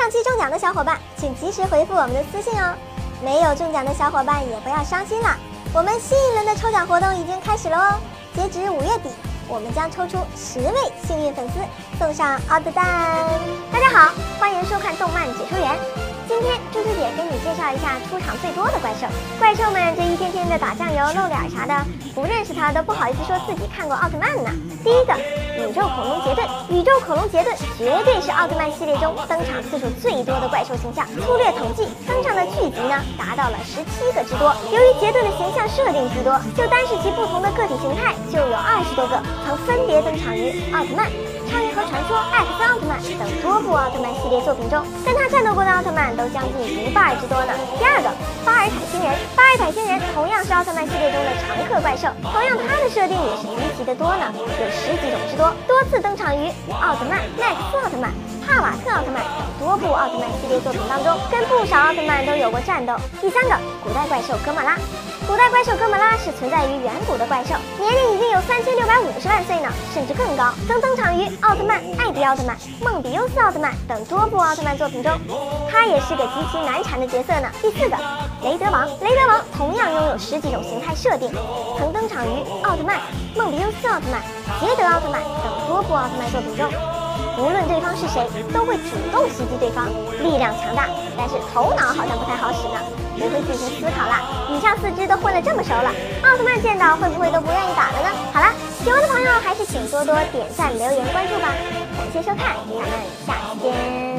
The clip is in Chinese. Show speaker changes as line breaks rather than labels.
上期中奖的小伙伴，请及时回复我们的私信哦。没有中奖的小伙伴也不要伤心了，我们新一轮的抽奖活动已经开始了哦。截止五月底，我们将抽出十位幸运粉丝，送上奥特蛋。大家好，欢迎收看出场最多的怪兽。怪兽们这一天天的打酱油、露脸啥的，不认识他都不好意思说自己看过奥特曼呢。第一个，宇宙恐龙杰顿。宇宙恐龙杰顿绝对是奥特曼系列中登场次数最多的怪兽形象。粗略统计，登场的剧集呢达到了十七个之多。由于杰顿的形象设定巨多，就单是其不同的个体形态就有二十多个，曾分别登场于奥特曼。超传说、艾克斯奥特曼等多部奥特曼系列作品中，跟他战斗过的奥特曼都将近一半之多呢。第二个，巴尔坦星人，巴尔坦星人同样是奥特曼系列中的常客怪兽，同样它的设定也是离奇的多呢，有十几种之多，多次登场于奥特曼、麦克斯奥特曼、帕瓦特奥特曼等多部奥特曼系列作品当中，跟不少奥特曼都有过战斗。第三个，古代怪兽哥莫拉。古代怪兽哥莫拉是存在于远古的怪兽，年龄已经有三千六百五十万岁呢，甚至更高。曾登场于奥特曼、艾迪奥特曼、梦比优斯奥特曼等多部奥特曼作品中，他也是个极其难缠的角色呢。第四个，雷德王。雷德王同样拥有十几种形态设定，曾登场于奥特曼、梦比优斯奥特曼、捷德奥特曼等多部奥特曼作品中。无论对方是谁，都会主动袭击对方，力量强大，但是头脑好像不太好使呢，不会进行思考啦。以上四只都混得这么熟了，奥特曼见到会不会都不愿意打了呢？好了，喜欢的朋友还是请多多点赞、留言、关注吧。感谢收看，咱们下期见。